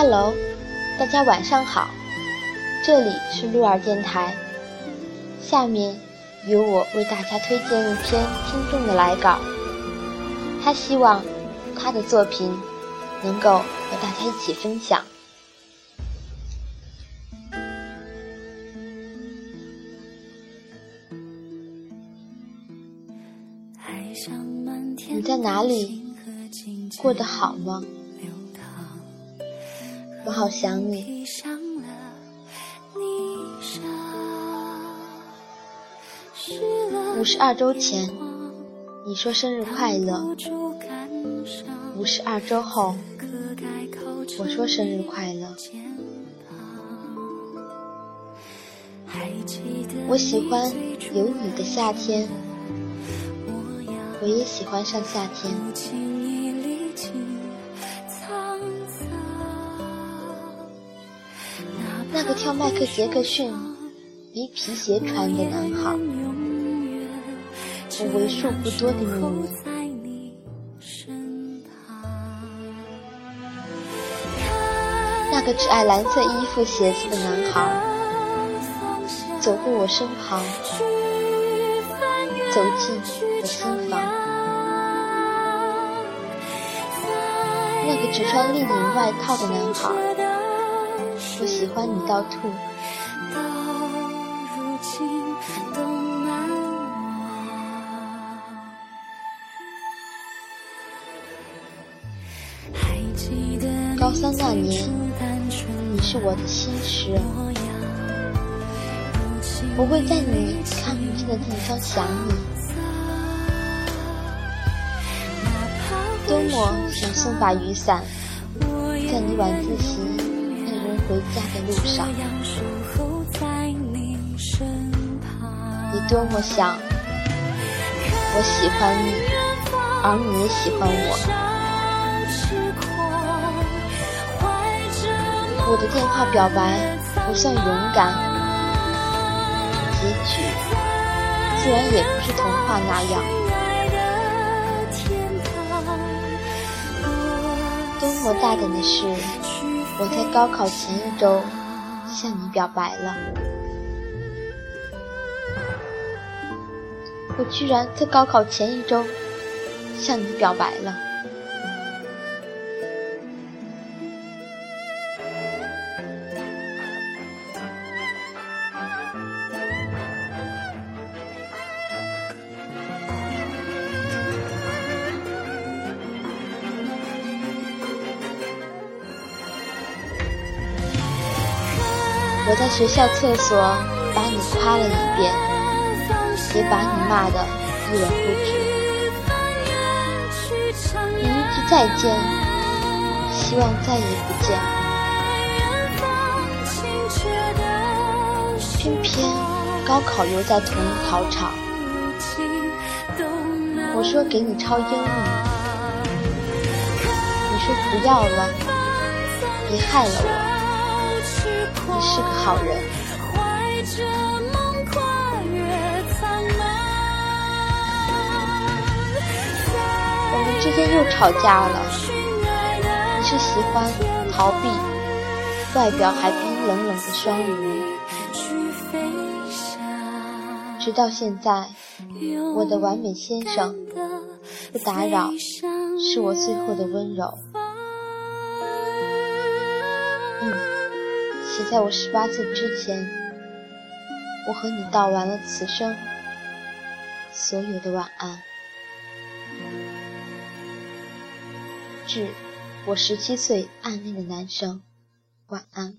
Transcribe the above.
Hello，大家晚上好，这里是鹿儿电台。下面由我为大家推荐一篇听众的来稿，他希望他的作品能够和大家一起分享。你在哪里？过得好吗？我好想你。五十二周前，你说生日快乐；五十二周后，我说生日快乐。我喜欢有你的夏天，我也喜欢上夏天。那个跳迈克杰克逊比皮鞋穿的男孩，我为数不多的秘密。那个只爱蓝色衣服鞋子的男孩，走过我身旁，走进我心房。那个只穿立领外套的男孩。我喜欢你到吐。高三那年，你是我的心事，我会在你看不见的地方想你。周末想送把雨伞，在你晚自习。回家的路上，你多么想我喜欢你，而你也喜欢我。我的电话表白不算勇敢，结局自然也不是童话那样。多么大胆的事！我在高考前一周向你表白了，我居然在高考前一周向你表白了。我在学校厕所把你夸了一遍，也把你骂得一文不值。你一句再见，希望再也不见。偏偏高考又在同一考场。我说给你抄英语，你说不要了，别害了我。你是个好人。我们之间又吵架了。你是喜欢逃避，外表还冰冷冷的双鱼。直到现在，我的完美先生，不打扰，是我最后的温柔。在我十八岁之前，我和你道完了此生所有的晚安。致我十七岁暗恋的男生，晚安。